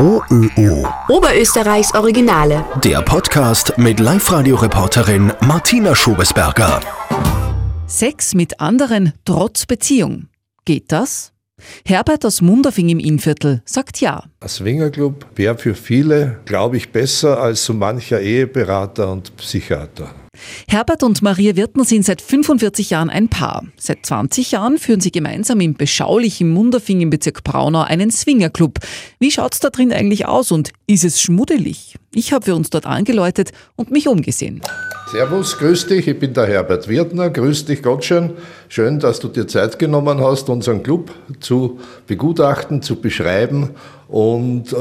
OÖO. Oberösterreichs Originale. Der Podcast mit Live-Radio-Reporterin Martina Schobesberger. Sex mit anderen trotz Beziehung. Geht das? Herbert aus Munderfing im Innviertel sagt ja. Ein Swingerclub wäre für viele, glaube ich, besser als so mancher Eheberater und Psychiater. Herbert und Maria Wirtner sind seit 45 Jahren ein Paar. Seit 20 Jahren führen sie gemeinsam im beschaulichen Munderfing im Bezirk Braunau einen Swingerclub. Wie schaut's da drin eigentlich aus und ist es schmuddelig? Ich habe für uns dort angeläutet und mich umgesehen. Servus, grüß dich, ich bin der Herbert Wirtner, grüß dich Gottschön. Schön, dass du dir Zeit genommen hast, unseren Club zu begutachten, zu beschreiben und äh,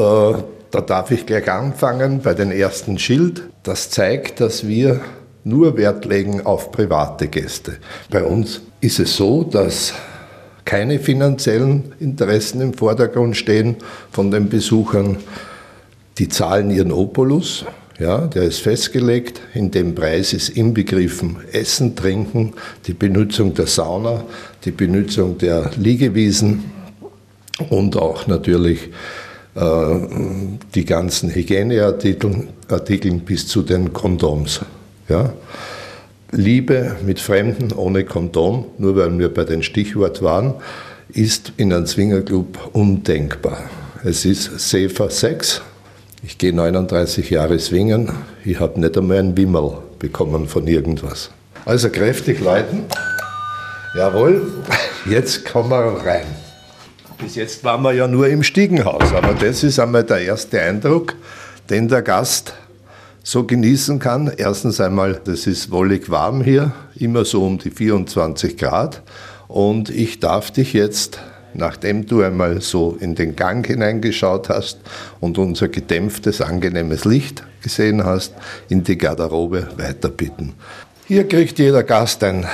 da darf ich gleich anfangen bei den ersten Schild. Das zeigt, dass wir nur Wert legen auf private Gäste. Bei uns ist es so, dass keine finanziellen Interessen im Vordergrund stehen von den Besuchern. Die zahlen ihren Opulus, ja, der ist festgelegt. In dem Preis ist inbegriffen Essen, Trinken, die Benutzung der Sauna, die Benutzung der Liegewiesen und auch natürlich äh, die ganzen Hygieneartikel Artikel bis zu den Kondoms. Ja? Liebe mit Fremden ohne Kondom, nur weil wir bei den Stichwort waren, ist in einem Zwingerclub undenkbar. Es ist safer Sex. Ich gehe 39 Jahre swingen. Ich habe nicht einmal einen Wimmel bekommen von irgendwas. Also kräftig leiten. Jawohl, jetzt kommen wir rein. Bis jetzt waren wir ja nur im Stiegenhaus, aber das ist einmal der erste Eindruck, den der Gast so genießen kann. Erstens einmal, das ist wollig warm hier, immer so um die 24 Grad. Und ich darf dich jetzt, nachdem du einmal so in den Gang hineingeschaut hast und unser gedämpftes, angenehmes Licht gesehen hast, in die Garderobe weiterbitten. Hier kriegt jeder Gast ein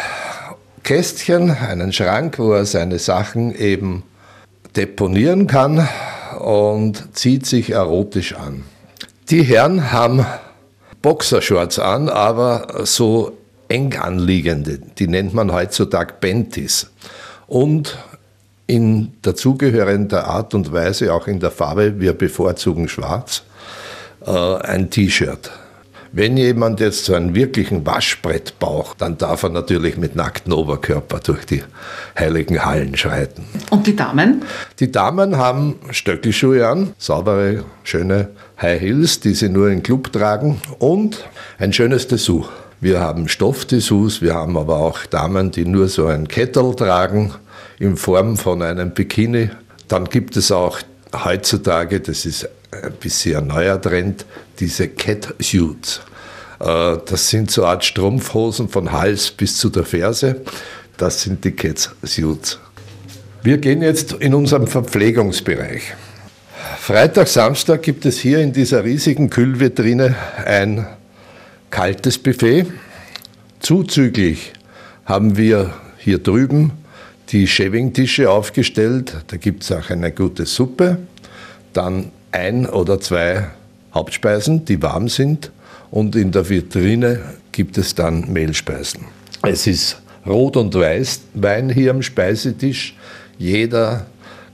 Kästchen, einen Schrank, wo er seine Sachen eben deponieren kann und zieht sich erotisch an. Die Herren haben Boxershorts an, aber so eng anliegende. Die nennt man heutzutage Bentis. Und in dazugehörender Art und Weise, auch in der Farbe, wir bevorzugen schwarz, äh, ein T-Shirt. Wenn jemand jetzt so einen wirklichen Waschbrett braucht, dann darf er natürlich mit nacktem Oberkörper durch die heiligen Hallen schreiten. Und die Damen? Die Damen haben Stöckelschuhe an, saubere, schöne High Heels, die sie nur im Club tragen und ein schönes Dessous. Wir haben Stoffdessous, wir haben aber auch Damen, die nur so ein Kettel tragen in Form von einem Bikini. Dann gibt es auch heutzutage, das ist ein bisschen ein neuer Trend, diese Cat-Suits. Äh, das sind so eine Art Strumpfhosen von Hals bis zu der Ferse. Das sind die Cat-Suits. Wir gehen jetzt in unserem Verpflegungsbereich. Freitag, Samstag gibt es hier in dieser riesigen Kühlvitrine ein kaltes Buffet. Zuzüglich haben wir hier drüben die Shaving-Tische aufgestellt. Da gibt es auch eine gute Suppe. Dann ein oder zwei Hauptspeisen, die warm sind. Und in der Vitrine gibt es dann Mehlspeisen. Es ist Rot- und Weißwein hier am Speisetisch. Jeder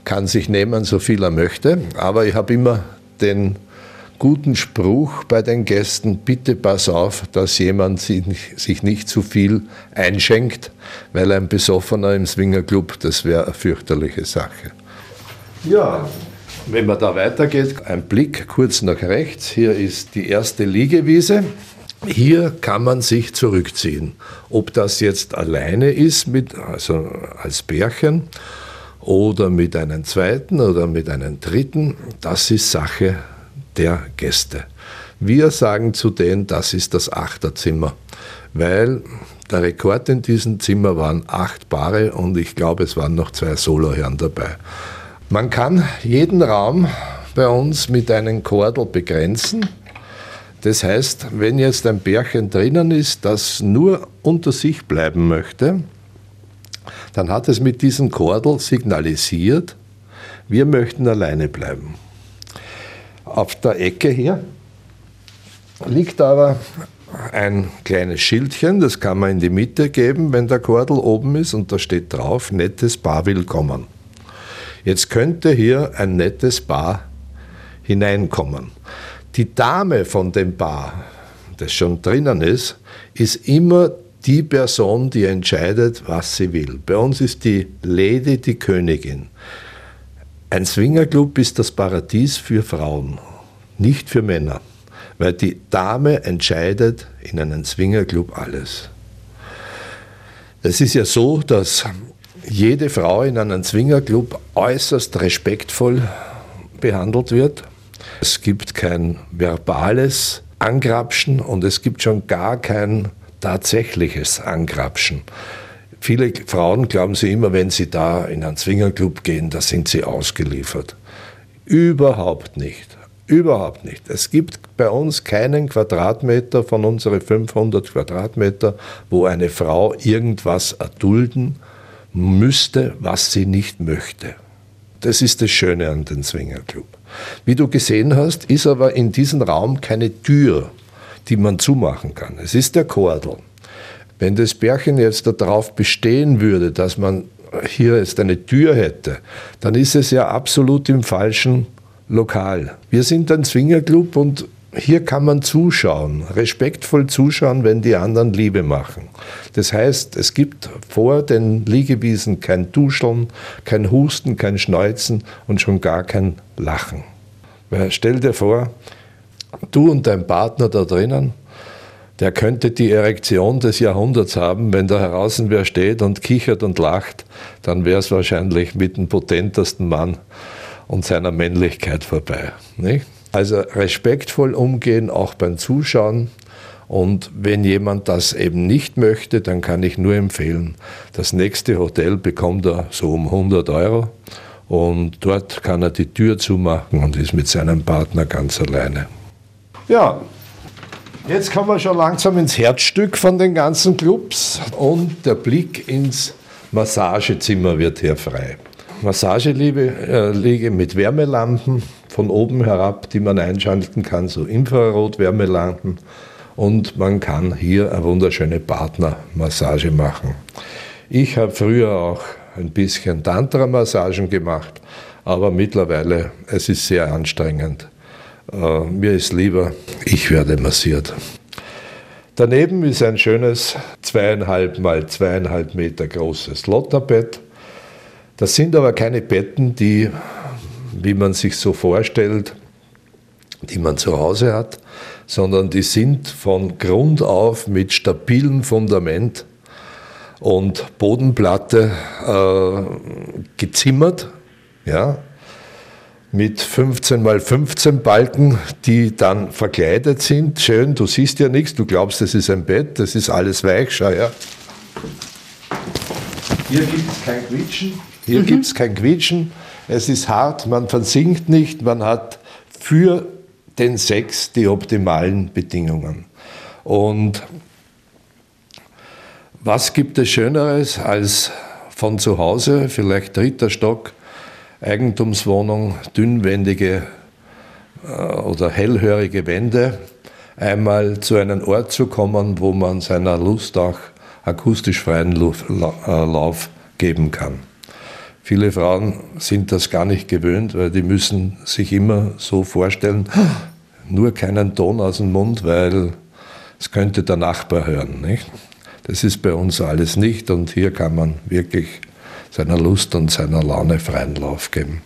kann sich nehmen, so viel er möchte. Aber ich habe immer den guten Spruch bei den Gästen, bitte pass auf, dass jemand sich nicht zu viel einschenkt, weil ein Besoffener im Swingerclub, das wäre eine fürchterliche Sache. Ja, wenn man da weitergeht, ein Blick kurz nach rechts. Hier ist die erste Liegewiese. Hier kann man sich zurückziehen. Ob das jetzt alleine ist, mit, also als Bärchen, oder mit einem zweiten oder mit einem dritten, das ist Sache der Gäste. Wir sagen zu denen, das ist das Achterzimmer, weil der Rekord in diesem Zimmer waren acht Paare und ich glaube, es waren noch zwei Soloherren dabei. Man kann jeden Raum bei uns mit einem Kordel begrenzen. Das heißt, wenn jetzt ein Bärchen drinnen ist, das nur unter sich bleiben möchte, dann hat es mit diesem Kordel signalisiert, wir möchten alleine bleiben. Auf der Ecke hier liegt aber ein kleines Schildchen, das kann man in die Mitte geben, wenn der Kordel oben ist und da steht drauf, nettes Paar willkommen. Jetzt könnte hier ein nettes Paar hineinkommen. Die Dame von dem Paar, das schon drinnen ist, ist immer die Person, die entscheidet, was sie will. Bei uns ist die Lady die Königin. Ein Swingerclub ist das Paradies für Frauen, nicht für Männer, weil die Dame entscheidet in einem Swingerclub alles. Es ist ja so, dass jede Frau in einem Swingerclub äußerst respektvoll behandelt wird. Es gibt kein verbales Angrapschen und es gibt schon gar kein tatsächliches Angrapschen. Viele Frauen glauben sie immer, wenn sie da in einen Swingerclub gehen, da sind sie ausgeliefert. Überhaupt nicht. Überhaupt nicht. Es gibt bei uns keinen Quadratmeter von unseren 500 Quadratmeter, wo eine Frau irgendwas erdulden müsste, was sie nicht möchte. Das ist das Schöne an den Swingerclub. Wie du gesehen hast, ist aber in diesem Raum keine Tür, die man zumachen kann. Es ist der Kordel. Wenn das Bärchen jetzt darauf bestehen würde, dass man hier jetzt eine Tür hätte, dann ist es ja absolut im falschen Lokal. Wir sind ein Swingerclub und hier kann man zuschauen, respektvoll zuschauen, wenn die anderen Liebe machen. Das heißt, es gibt vor den Liegewiesen kein Duscheln, kein Husten, kein Schneuzen und schon gar kein Lachen. Stell dir vor, du und dein Partner da drinnen, der könnte die Erektion des Jahrhunderts haben, wenn da draußen wer steht und kichert und lacht, dann wäre es wahrscheinlich mit dem potentesten Mann und seiner Männlichkeit vorbei. Nicht? Also respektvoll umgehen, auch beim Zuschauen. Und wenn jemand das eben nicht möchte, dann kann ich nur empfehlen, das nächste Hotel bekommt er so um 100 Euro und dort kann er die Tür zumachen und ist mit seinem Partner ganz alleine. Ja, jetzt kommen wir schon langsam ins Herzstück von den ganzen Clubs und der Blick ins Massagezimmer wird hier frei. Massageliege äh, mit Wärmelampen von oben herab, die man einschalten kann, so Infrarot-Wärmelampen. Und man kann hier eine wunderschöne Partnermassage machen. Ich habe früher auch ein bisschen Tantra-Massagen gemacht, aber mittlerweile es ist sehr anstrengend. Äh, mir ist lieber, ich werde massiert. Daneben ist ein schönes zweieinhalb mal zweieinhalb Meter großes Lotterbett das sind aber keine Betten, die, wie man sich so vorstellt, die man zu Hause hat, sondern die sind von Grund auf mit stabilem Fundament und Bodenplatte äh, gezimmert, ja, mit 15 mal 15 Balken, die dann verkleidet sind. Schön, du siehst ja nichts, du glaubst, das ist ein Bett, das ist alles weich, schau her. Hier gibt es kein Quietschen. Hier mhm. gibt es kein Quietschen, es ist hart, man versinkt nicht, man hat für den Sex die optimalen Bedingungen. Und was gibt es Schöneres als von zu Hause, vielleicht dritter Stock, Eigentumswohnung, dünnwendige äh, oder hellhörige Wände, einmal zu einem Ort zu kommen, wo man seiner Lust auch akustisch freien äh, Lauf geben kann. Viele Frauen sind das gar nicht gewöhnt, weil die müssen sich immer so vorstellen, nur keinen Ton aus dem Mund, weil es könnte der Nachbar hören. Nicht? Das ist bei uns alles nicht und hier kann man wirklich seiner Lust und seiner Laune freien Lauf geben.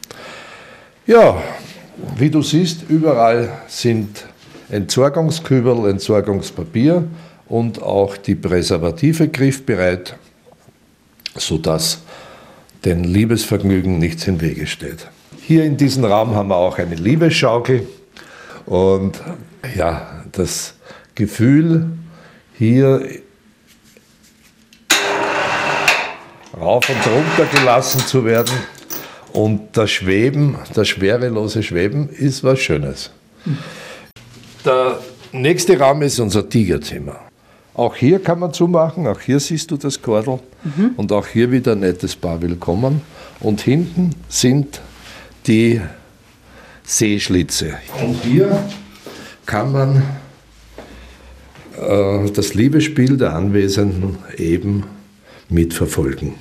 Ja, wie du siehst, überall sind Entsorgungskübel, Entsorgungspapier und auch die Präservative griffbereit, sodass den Liebesvergnügen nichts im Wege steht. Hier in diesem Raum haben wir auch eine Liebesschaukel und ja, das Gefühl hier rauf und runter gelassen zu werden und das Schweben, das schwerelose Schweben ist was Schönes. Der nächste Raum ist unser Tigerzimmer. Auch hier kann man zumachen, auch hier siehst du das Kordel mhm. und auch hier wieder ein nettes Paar Willkommen. Und hinten sind die Seeschlitze. Und hier kann man äh, das Liebesspiel der Anwesenden eben mitverfolgen.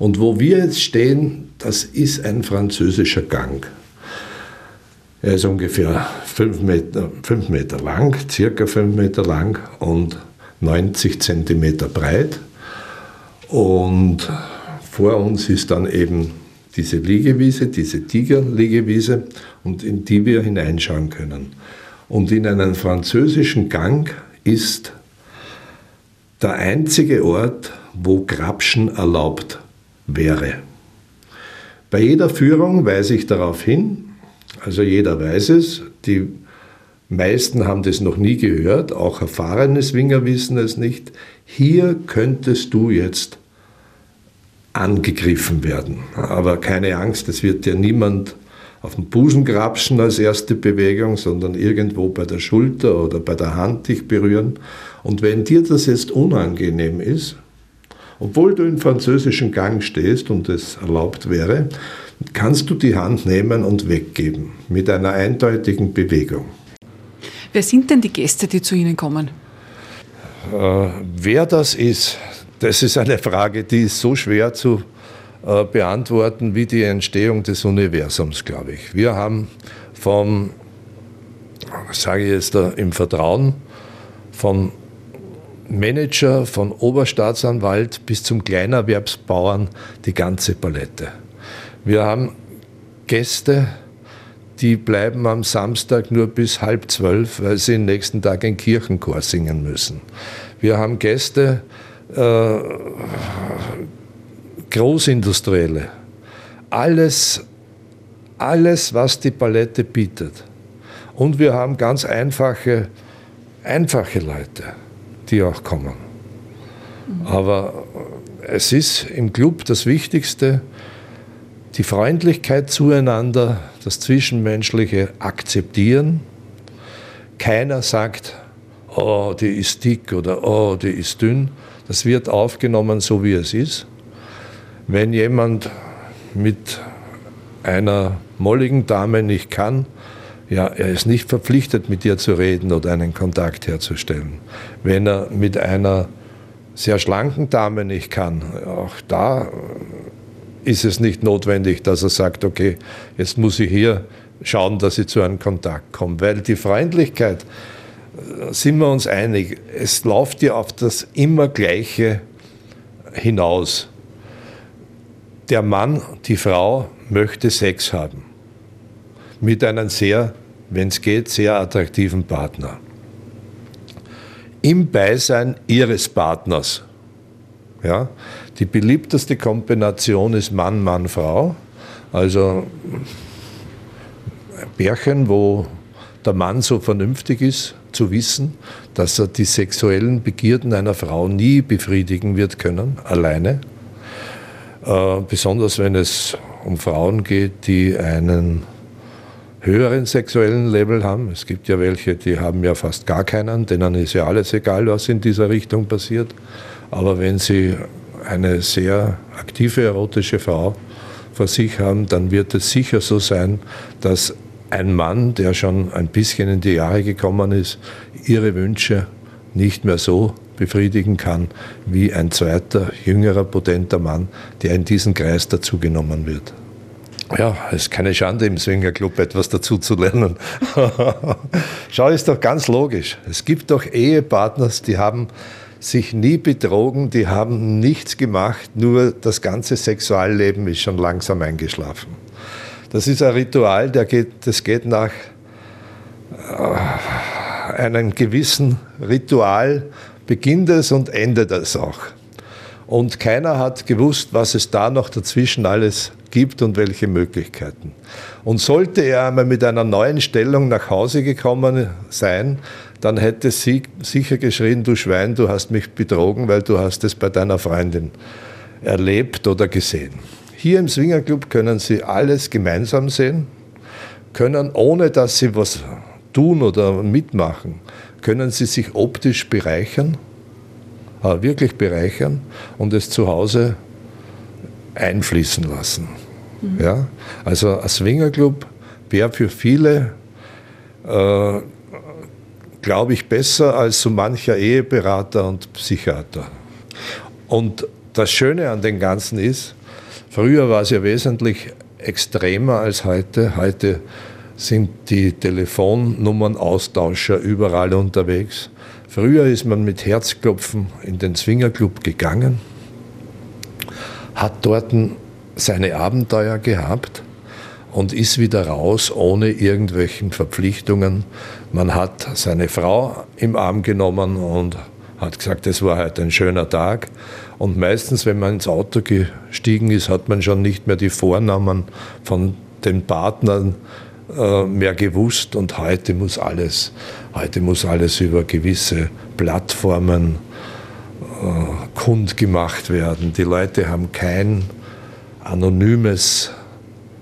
Und wo wir jetzt stehen, das ist ein französischer Gang. Er ist ungefähr fünf Meter, fünf Meter lang, circa fünf Meter lang und 90 Zentimeter breit. Und vor uns ist dann eben diese Liegewiese, diese Tigerliegewiese, und in die wir hineinschauen können. Und in einem französischen Gang ist der einzige Ort, wo Grabschen erlaubt wäre. Bei jeder Führung weise ich darauf hin, also jeder weiß es, die meisten haben das noch nie gehört, auch erfahrene Swinger wissen es nicht. Hier könntest du jetzt angegriffen werden. Aber keine Angst, es wird dir niemand auf den Busen grapschen als erste Bewegung, sondern irgendwo bei der Schulter oder bei der Hand dich berühren. Und wenn dir das jetzt unangenehm ist, obwohl du im französischen Gang stehst und es erlaubt wäre, kannst du die Hand nehmen und weggeben mit einer eindeutigen Bewegung. Wer sind denn die Gäste, die zu Ihnen kommen? Äh, wer das ist, das ist eine Frage, die ist so schwer zu äh, beantworten wie die Entstehung des Universums, glaube ich. Wir haben vom, sage ich jetzt da, im Vertrauen, vom Manager, von Oberstaatsanwalt bis zum Kleinerwerbsbauern die ganze Palette. Wir haben Gäste, die bleiben am Samstag nur bis halb zwölf, weil sie den nächsten Tag ein Kirchenchor singen müssen. Wir haben Gäste, äh, Großindustrielle, alles, alles, was die Palette bietet. Und wir haben ganz einfache, einfache Leute, die auch kommen. Aber es ist im Club das Wichtigste, die Freundlichkeit zueinander, das Zwischenmenschliche akzeptieren. Keiner sagt, oh, die ist dick oder oh, die ist dünn. Das wird aufgenommen, so wie es ist. Wenn jemand mit einer molligen Dame nicht kann, ja, er ist nicht verpflichtet, mit ihr zu reden oder einen Kontakt herzustellen. Wenn er mit einer sehr schlanken Dame nicht kann, auch da ist es nicht notwendig, dass er sagt, okay, jetzt muss ich hier schauen, dass ich zu einem Kontakt komme. Weil die Freundlichkeit, äh, sind wir uns einig, es läuft ja auf das immer Gleiche hinaus. Der Mann, die Frau möchte Sex haben. Mit einem sehr, wenn es geht, sehr attraktiven Partner. Im Beisein ihres Partners. Ja? Die beliebteste Kombination ist Mann, Mann, Frau. Also ein Pärchen, wo der Mann so vernünftig ist, zu wissen, dass er die sexuellen Begierden einer Frau nie befriedigen wird können, alleine. Äh, besonders wenn es um Frauen geht, die einen höheren sexuellen Level haben. Es gibt ja welche, die haben ja fast gar keinen, denen ist ja alles egal, was in dieser Richtung passiert. Aber wenn sie eine sehr aktive erotische Frau vor sich haben, dann wird es sicher so sein, dass ein Mann, der schon ein bisschen in die Jahre gekommen ist, ihre Wünsche nicht mehr so befriedigen kann wie ein zweiter, jüngerer, potenter Mann, der in diesen Kreis dazugenommen wird. Ja, es ist keine Schande, im Swingerclub etwas dazu zu lernen. Schau, ist doch ganz logisch. Es gibt doch Ehepartners, die haben sich nie betrogen, die haben nichts gemacht, nur das ganze Sexualleben ist schon langsam eingeschlafen. Das ist ein Ritual, geht, das geht nach äh, einem gewissen Ritual, beginnt es und endet es auch. Und keiner hat gewusst, was es da noch dazwischen alles gibt und welche Möglichkeiten. Und sollte er einmal mit einer neuen Stellung nach Hause gekommen sein, dann hätte sie sicher geschrien, du Schwein, du hast mich betrogen, weil du hast es bei deiner Freundin erlebt oder gesehen. Hier im Swingerclub können Sie alles gemeinsam sehen, können, ohne dass Sie was tun oder mitmachen, können Sie sich optisch bereichern, wirklich bereichern und es zu Hause einfließen lassen. Mhm. Ja? Also ein Swingerclub wäre für viele äh, glaube ich, besser als so mancher Eheberater und Psychiater. Und das Schöne an dem Ganzen ist, früher war es ja wesentlich extremer als heute. Heute sind die Telefonnummernaustauscher überall unterwegs. Früher ist man mit Herzklopfen in den Swingerclub gegangen, hat dort seine Abenteuer gehabt und ist wieder raus ohne irgendwelchen Verpflichtungen. Man hat seine Frau im Arm genommen und hat gesagt, es war heute ein schöner Tag. Und meistens, wenn man ins Auto gestiegen ist, hat man schon nicht mehr die Vornamen von den Partnern mehr gewusst. Und heute muss alles, heute muss alles über gewisse Plattformen äh, kundgemacht werden. Die Leute haben kein anonymes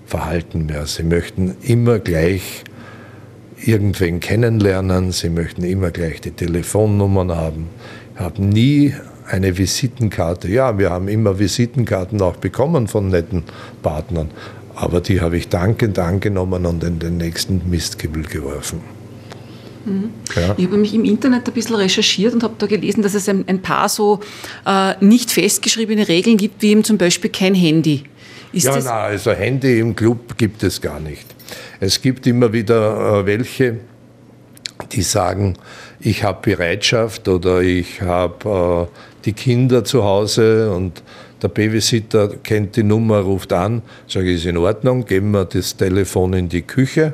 Verhalten mehr. Sie möchten immer gleich irgendwen kennenlernen, sie möchten immer gleich die Telefonnummern haben, haben nie eine Visitenkarte. Ja, wir haben immer Visitenkarten auch bekommen von netten Partnern, aber die habe ich dankend angenommen und in den nächsten Mistkübel geworfen. Mhm. Ja. Ich habe mich im Internet ein bisschen recherchiert und habe da gelesen, dass es ein, ein paar so äh, nicht festgeschriebene Regeln gibt, wie eben zum Beispiel kein Handy. Ist ja, nein, also Handy im Club gibt es gar nicht. Es gibt immer wieder äh, welche, die sagen, ich habe Bereitschaft oder ich habe äh, die Kinder zu Hause und der Babysitter kennt die Nummer, ruft an, sage ich, ist in Ordnung, geben wir das Telefon in die Küche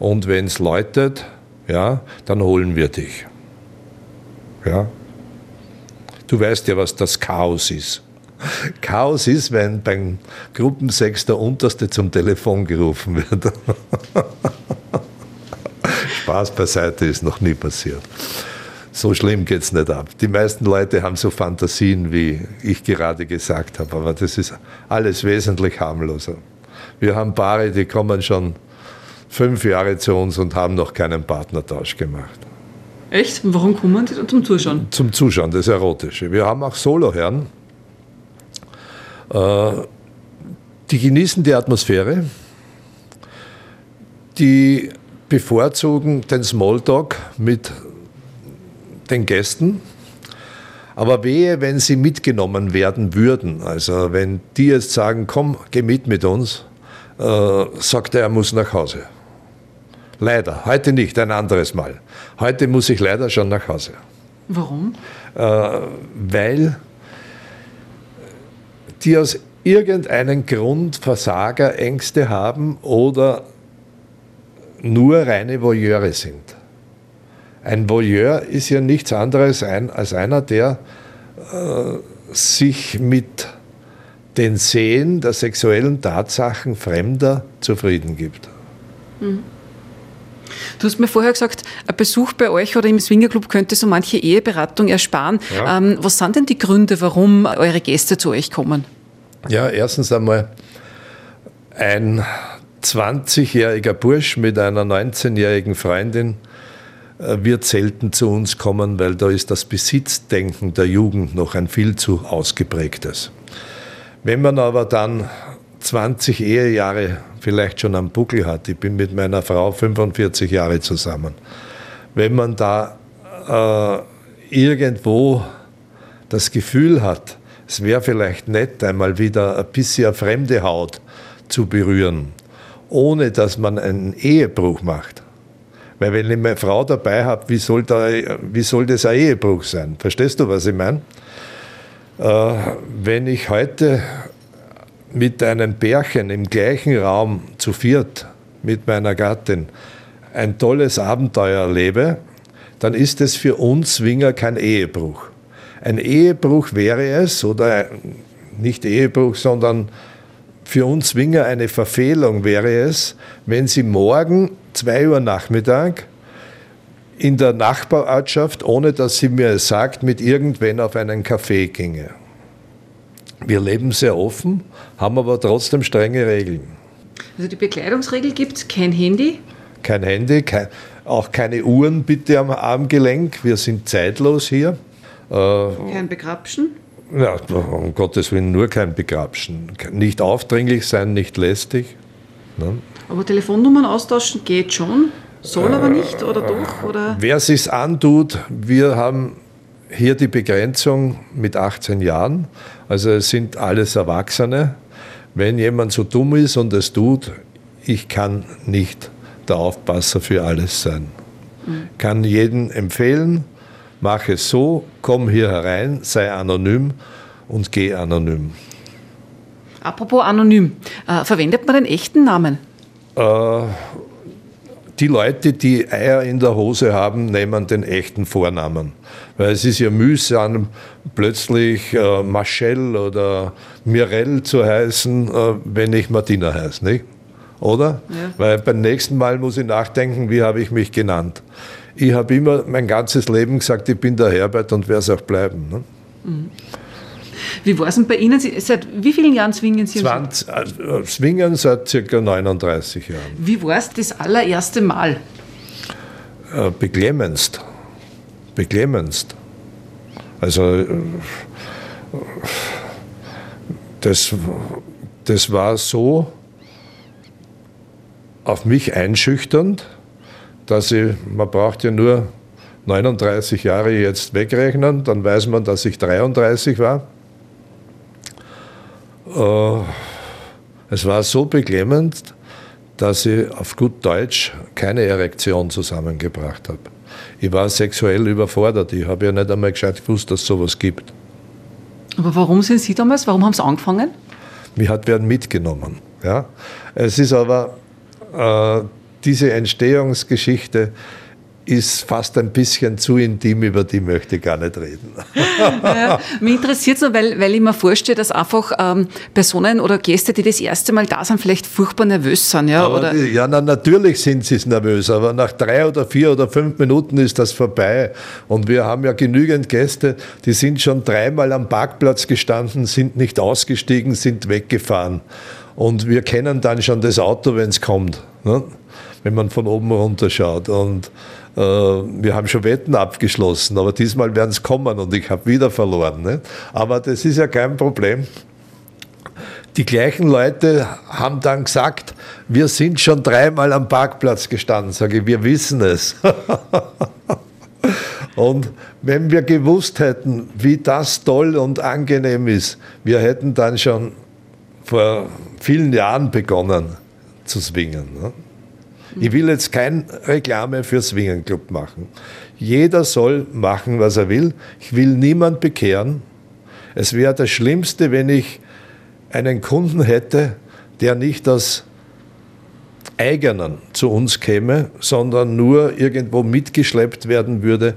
und wenn es läutet, ja, dann holen wir dich. Ja. Du weißt ja, was das Chaos ist. Chaos ist, wenn beim Gruppensex der Unterste zum Telefon gerufen wird. Spaß beiseite ist noch nie passiert. So schlimm geht es nicht ab. Die meisten Leute haben so Fantasien, wie ich gerade gesagt habe, aber das ist alles wesentlich harmloser. Wir haben Paare, die kommen schon fünf Jahre zu uns und haben noch keinen Partnertausch gemacht. Echt? Warum kommen die zum Zuschauen? Zum Zuschauen, das Erotische. Wir haben auch Soloherren, äh, die genießen die Atmosphäre, die bevorzugen den Smalltalk mit den Gästen. Aber wehe, wenn sie mitgenommen werden würden. Also wenn die jetzt sagen, komm, geh mit mit uns, äh, sagt er, er muss nach Hause. Leider, heute nicht, ein anderes Mal. Heute muss ich leider schon nach Hause. Warum? Äh, weil die aus irgendeinem Grund Versagerängste haben oder nur reine Voyeure sind. Ein Voyeur ist ja nichts anderes ein, als einer, der äh, sich mit den Sehen der sexuellen Tatsachen Fremder zufrieden gibt. Mhm. Du hast mir vorher gesagt, ein Besuch bei euch oder im Swingerclub könnte so manche Eheberatung ersparen. Ja. Ähm, was sind denn die Gründe, warum eure Gäste zu euch kommen? Ja, erstens einmal ein 20-jähriger Bursch mit einer 19-jährigen Freundin wird selten zu uns kommen, weil da ist das Besitzdenken der Jugend noch ein viel zu ausgeprägtes. Wenn man aber dann 20 Ehejahre vielleicht schon am Buckel hat, ich bin mit meiner Frau 45 Jahre zusammen, wenn man da äh, irgendwo das Gefühl hat, es wäre vielleicht nett, einmal wieder ein bisschen fremde Haut zu berühren, ohne dass man einen Ehebruch macht. Weil wenn ich meine Frau dabei habe, wie soll, da, wie soll das ein Ehebruch sein? Verstehst du, was ich meine? Äh, wenn ich heute mit einem Bärchen im gleichen Raum zu viert mit meiner Gattin ein tolles Abenteuer erlebe, dann ist es für uns Swinger kein Ehebruch. Ein Ehebruch wäre es, oder nicht Ehebruch, sondern für uns Swinger eine Verfehlung wäre es, wenn Sie morgen 2 Uhr Nachmittag in der Nachbarortschaft, ohne dass sie mir es sagt, mit irgendwen auf einen Café ginge. Wir leben sehr offen, haben aber trotzdem strenge Regeln. Also die Bekleidungsregel gibt es, kein Handy? Kein Handy, kein, auch keine Uhren bitte am Armgelenk. Wir sind zeitlos hier. Äh, kein Begrapschen? Ja, um Gottes Willen nur kein Begrapschen. Nicht aufdringlich sein, nicht lästig. Ne? Aber Telefonnummern austauschen geht schon, soll aber nicht oder doch? Oder? Wer es sich antut, wir haben hier die Begrenzung mit 18 Jahren. Also es sind alles Erwachsene. Wenn jemand so dumm ist und es tut, ich kann nicht der Aufpasser für alles sein. Mhm. Kann jeden empfehlen, mach es so, komm hier herein, sei anonym und geh anonym. Apropos anonym, äh, verwendet man den echten Namen? Äh, die Leute, die Eier in der Hose haben, nehmen den echten Vornamen. Weil es ist ja mühsam, plötzlich äh, Marcel oder Mirelle zu heißen, äh, wenn ich Martina heiße, nicht? Oder? Ja. Weil beim nächsten Mal muss ich nachdenken, wie habe ich mich genannt. Ich habe immer mein ganzes Leben gesagt, ich bin der Herbert und werde es auch bleiben. Ne? Mhm. Wie war es denn bei Ihnen? Seit wie vielen Jahren swingen Sie? 20, äh, swingen seit ca. 39 Jahren. Wie war es das allererste Mal? Äh, beklemmendst. Beklemmendst. Also, äh, das, das war so auf mich einschüchternd, dass ich, man braucht ja nur 39 Jahre jetzt wegrechnen, dann weiß man, dass ich 33 war. Äh, es war so beklemmend, dass ich auf gut Deutsch keine Erektion zusammengebracht habe. Ich war sexuell überfordert. Ich habe ja nicht einmal gescheit gewusst, dass es sowas gibt. Aber warum sind Sie damals? Warum haben Sie angefangen? Mich hat werden mitgenommen. Ja? Es ist aber äh, diese Entstehungsgeschichte ist fast ein bisschen zu intim, über die möchte ich gar nicht reden. Ja, mich interessiert es nur, weil, weil ich mir vorstelle, dass einfach ähm, Personen oder Gäste, die das erste Mal da sind, vielleicht furchtbar nervös sind. Ja, oder? Die, ja na, natürlich sind sie nervös, aber nach drei oder vier oder fünf Minuten ist das vorbei. Und wir haben ja genügend Gäste, die sind schon dreimal am Parkplatz gestanden, sind nicht ausgestiegen, sind weggefahren. Und wir kennen dann schon das Auto, wenn es kommt, ne? Wenn man von oben runter schaut. Und äh, wir haben schon Wetten abgeschlossen, aber diesmal werden es kommen und ich habe wieder verloren. Ne? Aber das ist ja kein Problem. Die gleichen Leute haben dann gesagt, wir sind schon dreimal am Parkplatz gestanden. Sage ich, wir wissen es. Und wenn wir gewusst hätten, wie das toll und angenehm ist, wir hätten dann schon vor vielen Jahren begonnen zu swingen. Ne? Ich will jetzt keine Reklame für Swingen Club machen. Jeder soll machen, was er will. Ich will niemand bekehren. Es wäre das Schlimmste, wenn ich einen Kunden hätte, der nicht aus eigenen zu uns käme, sondern nur irgendwo mitgeschleppt werden würde.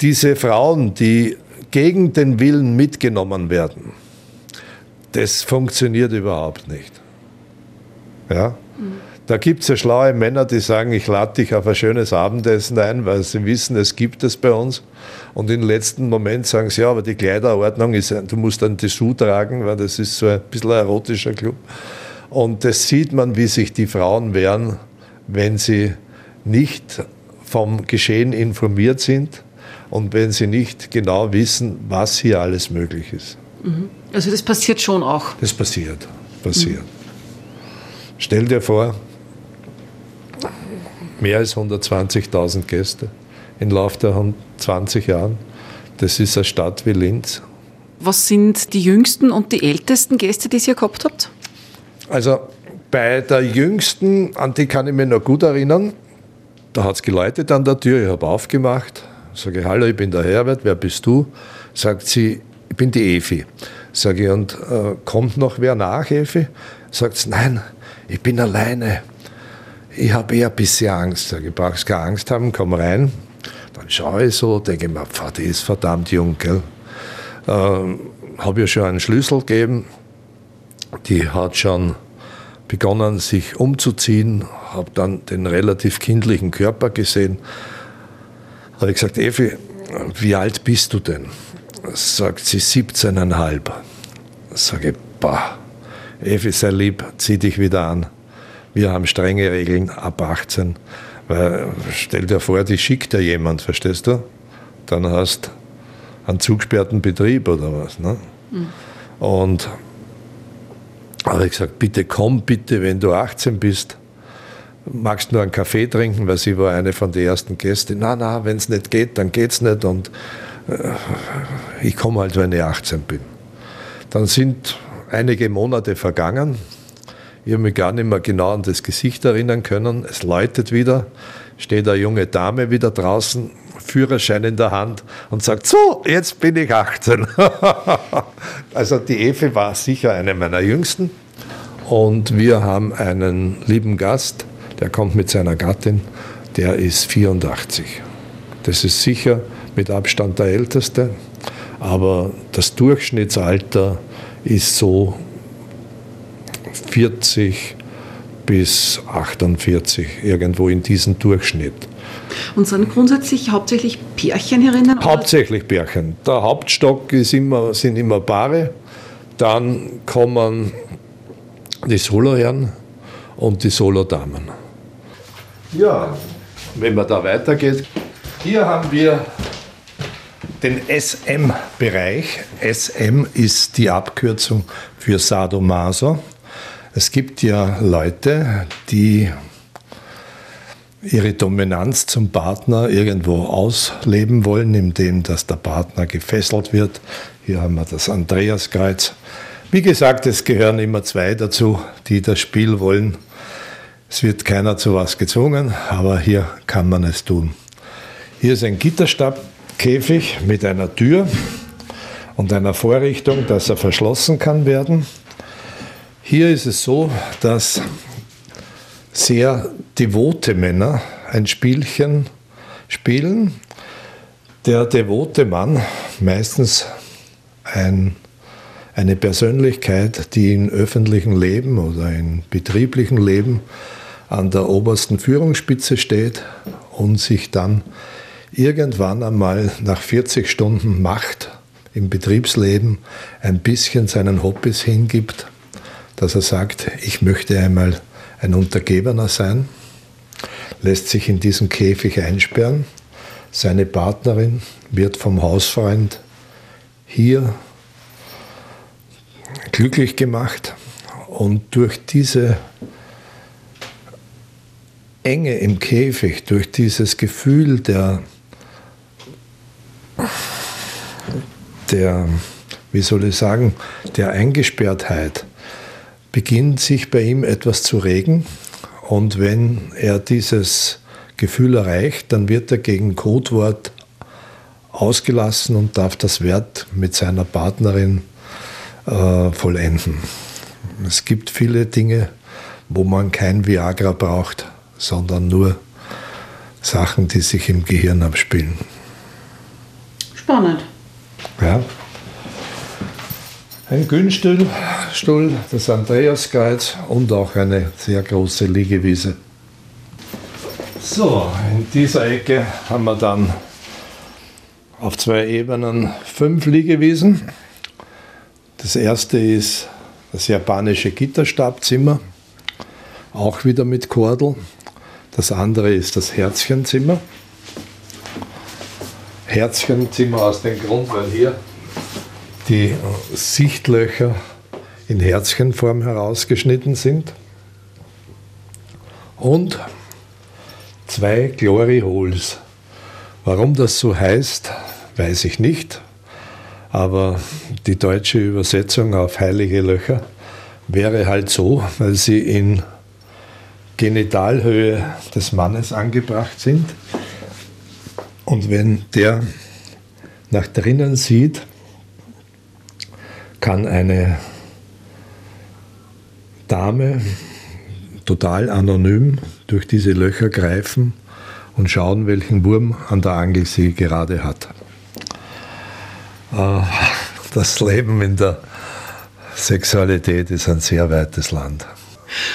Diese Frauen, die gegen den Willen mitgenommen werden, das funktioniert überhaupt nicht. Ja? Mhm. Da gibt es ja schlaue Männer, die sagen, ich lade dich auf ein schönes Abendessen ein, weil sie wissen, es gibt es bei uns. Und im letzten Moment sagen sie, ja, aber die Kleiderordnung ist, du musst einen Dessous tragen, weil das ist so ein bisschen ein erotischer Club. Und das sieht man, wie sich die Frauen wehren, wenn sie nicht vom Geschehen informiert sind und wenn sie nicht genau wissen, was hier alles möglich ist. Mhm. Also das passiert schon auch. Das passiert, passiert. Mhm. Stell dir vor, mehr als 120.000 Gäste im Laufe der 20 Jahren. Das ist eine Stadt wie Linz. Was sind die jüngsten und die ältesten Gäste, die ihr gehabt habt? Also bei der jüngsten, an die kann ich mich noch gut erinnern, da hat es geläutet an der Tür, ich habe aufgemacht, sage, hallo, ich bin der Herbert, wer bist du? Sagt sie, ich bin die Efi. Sage ich, und äh, kommt noch wer nach, Efi? Sagt sie, nein, ich bin alleine. Ich habe eher ein bisschen Angst. Ich brauchst keine Angst haben, komm rein. Dann schaue ich so, denke mir, die ist verdammt jung, gell? Ähm, habe ihr schon einen Schlüssel gegeben. Die hat schon begonnen, sich umzuziehen, habe dann den relativ kindlichen Körper gesehen. Habe ich gesagt, Evi, wie alt bist du denn? Sagt sie 17,5. Sage ich, bah, Evi, sei lieb, zieh dich wieder an. Wir haben strenge Regeln ab 18. Weil, stell dir vor, die schickt ja jemand, verstehst du? Dann hast du einen zugesperrten Betrieb oder was. Ne? Mhm. Und habe ich gesagt, bitte komm, bitte, wenn du 18 bist, magst du nur einen Kaffee trinken, weil sie war eine von den ersten Gästen. Na, na, wenn es nicht geht, dann geht es nicht und äh, ich komme halt, wenn ich 18 bin. Dann sind einige Monate vergangen. Ich habe mich gar nicht mehr genau an das Gesicht erinnern können. Es läutet wieder, steht eine junge Dame wieder draußen, Führerschein in der Hand und sagt, so, jetzt bin ich 18. also die Efe war sicher eine meiner jüngsten. Und wir haben einen lieben Gast, der kommt mit seiner Gattin, der ist 84. Das ist sicher mit Abstand der älteste, aber das Durchschnittsalter ist so 40 bis 48, irgendwo in diesem Durchschnitt. Und sind grundsätzlich hauptsächlich Pärchen herinnen? Hauptsächlich Pärchen. Der Hauptstock ist immer, sind immer Paare. Dann kommen die Soloherren und die Solodamen. Ja, wenn man da weitergeht, hier haben wir den SM-Bereich. SM ist die Abkürzung für Sadomaso. Es gibt ja Leute, die ihre Dominanz zum Partner irgendwo ausleben wollen, indem dass der Partner gefesselt wird. Hier haben wir das Andreaskreuz. Wie gesagt, es gehören immer zwei dazu, die das Spiel wollen. Es wird keiner zu was gezwungen, aber hier kann man es tun. Hier ist ein Gitterstabkäfig mit einer Tür und einer Vorrichtung, dass er verschlossen kann werden. Hier ist es so, dass sehr devote Männer ein Spielchen spielen. Der devote Mann, meistens ein, eine Persönlichkeit, die im öffentlichen Leben oder im betrieblichen Leben an der obersten Führungsspitze steht und sich dann irgendwann einmal nach 40 Stunden Macht im Betriebsleben ein bisschen seinen Hobbys hingibt, dass er sagt, ich möchte einmal ein Untergebener sein, lässt sich in diesen Käfig einsperren. Seine Partnerin wird vom Hausfreund hier glücklich gemacht und durch diese Enge im Käfig, durch dieses Gefühl der, der, wie soll ich sagen, der Eingesperrtheit, beginnt sich bei ihm etwas zu regen. Und wenn er dieses Gefühl erreicht, dann wird er gegen Codewort ausgelassen und darf das Wert mit seiner Partnerin äh, vollenden. Es gibt viele Dinge, wo man kein Viagra braucht, sondern nur Sachen, die sich im Gehirn abspielen. Spannend. Ja. Ein Günstuhl, Stuhl, das Andreaskreuz und auch eine sehr große Liegewiese. So, in dieser Ecke haben wir dann auf zwei Ebenen fünf Liegewiesen. Das erste ist das japanische Gitterstabzimmer, auch wieder mit Kordel. Das andere ist das Herzchenzimmer. Herzchenzimmer aus dem Grund, weil hier die Sichtlöcher in Herzchenform herausgeschnitten sind. Und zwei Glory Holes. Warum das so heißt, weiß ich nicht. Aber die deutsche Übersetzung auf heilige Löcher wäre halt so, weil sie in Genitalhöhe des Mannes angebracht sind. Und wenn der nach drinnen sieht, kann eine Dame total anonym durch diese Löcher greifen und schauen, welchen Wurm an der Angel sie gerade hat. Äh, das Leben in der Sexualität ist ein sehr weites Land.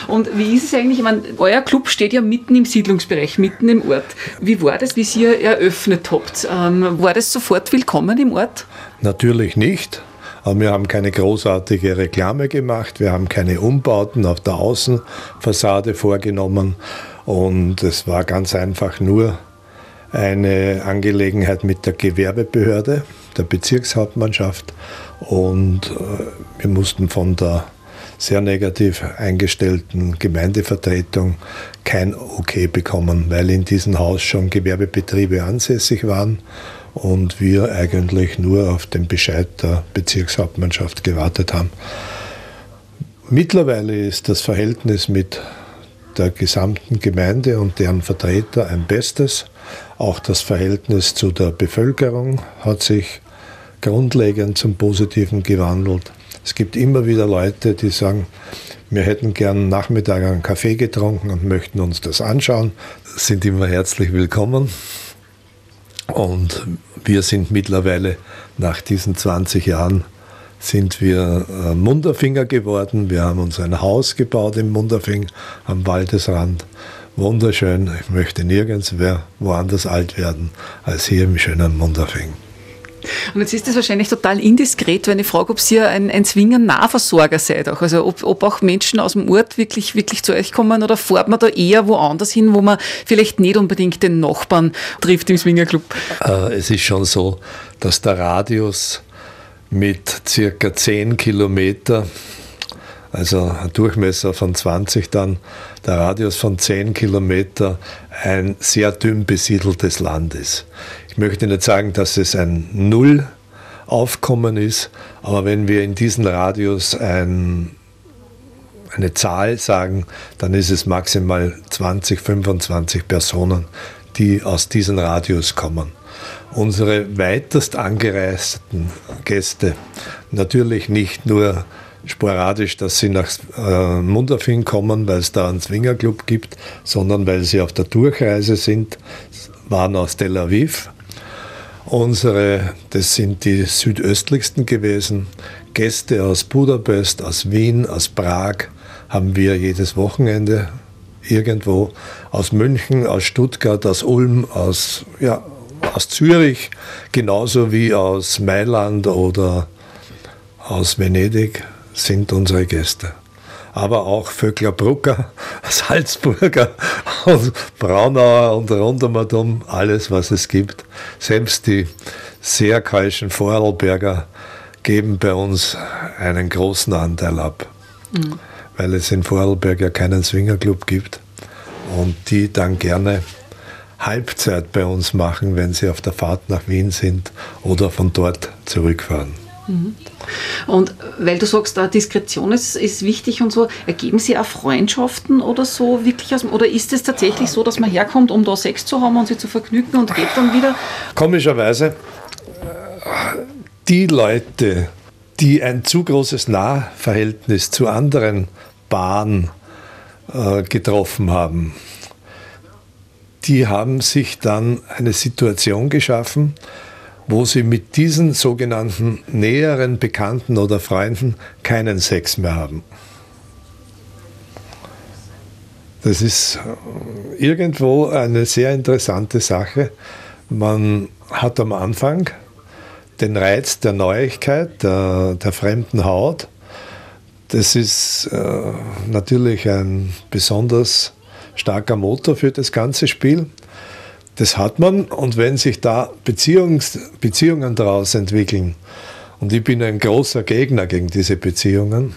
Und wie ist es eigentlich? Ich meine, euer Club steht ja mitten im Siedlungsbereich, mitten im Ort. Wie war das, wie ihr eröffnet habt? Ähm, war das sofort willkommen im Ort? Natürlich nicht. Wir haben keine großartige Reklame gemacht, wir haben keine Umbauten auf der Außenfassade vorgenommen. Und es war ganz einfach nur eine Angelegenheit mit der Gewerbebehörde, der Bezirkshauptmannschaft. Und äh, wir mussten von der sehr negativ eingestellten Gemeindevertretung kein Okay bekommen, weil in diesem Haus schon Gewerbebetriebe ansässig waren und wir eigentlich nur auf den Bescheid der Bezirkshauptmannschaft gewartet haben. Mittlerweile ist das Verhältnis mit der gesamten Gemeinde und deren Vertreter ein bestes. Auch das Verhältnis zu der Bevölkerung hat sich grundlegend zum Positiven gewandelt. Es gibt immer wieder Leute, die sagen, wir hätten gern Nachmittag einen Kaffee getrunken und möchten uns das anschauen. Sind immer herzlich willkommen. Und wir sind mittlerweile nach diesen 20 Jahren sind wir äh, Munderfinger geworden. Wir haben uns ein Haus gebaut im Munderfing am Waldesrand. Wunderschön. Ich möchte nirgends woanders alt werden als hier im schönen Munderfing. Und jetzt ist es wahrscheinlich total indiskret, wenn ich frage, ob Sie ein, ein Zwinger-Nahversorger seid. Auch. Also ob, ob auch Menschen aus dem Ort wirklich, wirklich zu euch kommen oder fährt man da eher woanders hin, wo man vielleicht nicht unbedingt den Nachbarn trifft im Swingerclub? Äh, es ist schon so, dass der Radius mit circa 10 Kilometer, also ein Durchmesser von 20 dann, der Radius von 10 Kilometer ein sehr dünn besiedeltes Land ist. Ich möchte nicht sagen, dass es ein Nullaufkommen ist, aber wenn wir in diesem Radius ein, eine Zahl sagen, dann ist es maximal 20, 25 Personen, die aus diesem Radius kommen unsere weitest angereisten Gäste natürlich nicht nur sporadisch, dass sie nach äh, Munderfing kommen, weil es da einen Swingerclub gibt, sondern weil sie auf der Durchreise sind, waren aus Tel Aviv. Unsere, das sind die südöstlichsten gewesen, Gäste aus Budapest, aus Wien, aus Prag haben wir jedes Wochenende irgendwo, aus München, aus Stuttgart, aus Ulm, aus ja, aus Zürich, genauso wie aus Mailand oder aus Venedig sind unsere Gäste. Aber auch Vöckler Brucker, Salzburger und Braunauer und rundum alles, was es gibt. Selbst die sehr keischen Vorarlberger geben bei uns einen großen Anteil ab, mhm. weil es in Vorarlberg ja keinen Swingerclub gibt und die dann gerne Halbzeit bei uns machen, wenn sie auf der Fahrt nach Wien sind oder von dort zurückfahren. Mhm. Und weil du sagst, Diskretion ist, ist wichtig und so, ergeben Sie auch Freundschaften oder so wirklich aus oder ist es tatsächlich so, dass man herkommt, um da Sex zu haben und sich zu vergnügen und geht dann wieder? Komischerweise, die Leute, die ein zu großes Nahverhältnis zu anderen Bahnen äh, getroffen haben, die haben sich dann eine Situation geschaffen, wo sie mit diesen sogenannten näheren Bekannten oder Freunden keinen Sex mehr haben. Das ist äh, irgendwo eine sehr interessante Sache. Man hat am Anfang den Reiz der Neuigkeit, der, der fremden Haut. Das ist äh, natürlich ein besonders starker Motor für das ganze Spiel. Das hat man und wenn sich da Beziehungs Beziehungen daraus entwickeln, und ich bin ein großer Gegner gegen diese Beziehungen,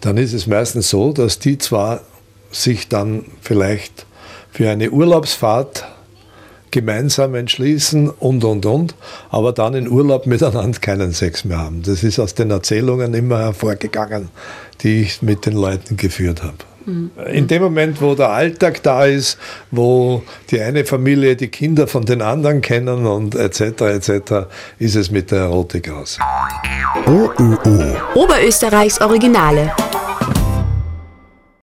dann ist es meistens so, dass die zwar sich dann vielleicht für eine Urlaubsfahrt gemeinsam entschließen und, und, und, aber dann in Urlaub miteinander keinen Sex mehr haben. Das ist aus den Erzählungen immer hervorgegangen, die ich mit den Leuten geführt habe. In dem Moment, wo der Alltag da ist, wo die eine Familie die Kinder von den anderen kennen und etc. etc., ist es mit der Erotik aus. OÖO. Oberösterreichs Originale.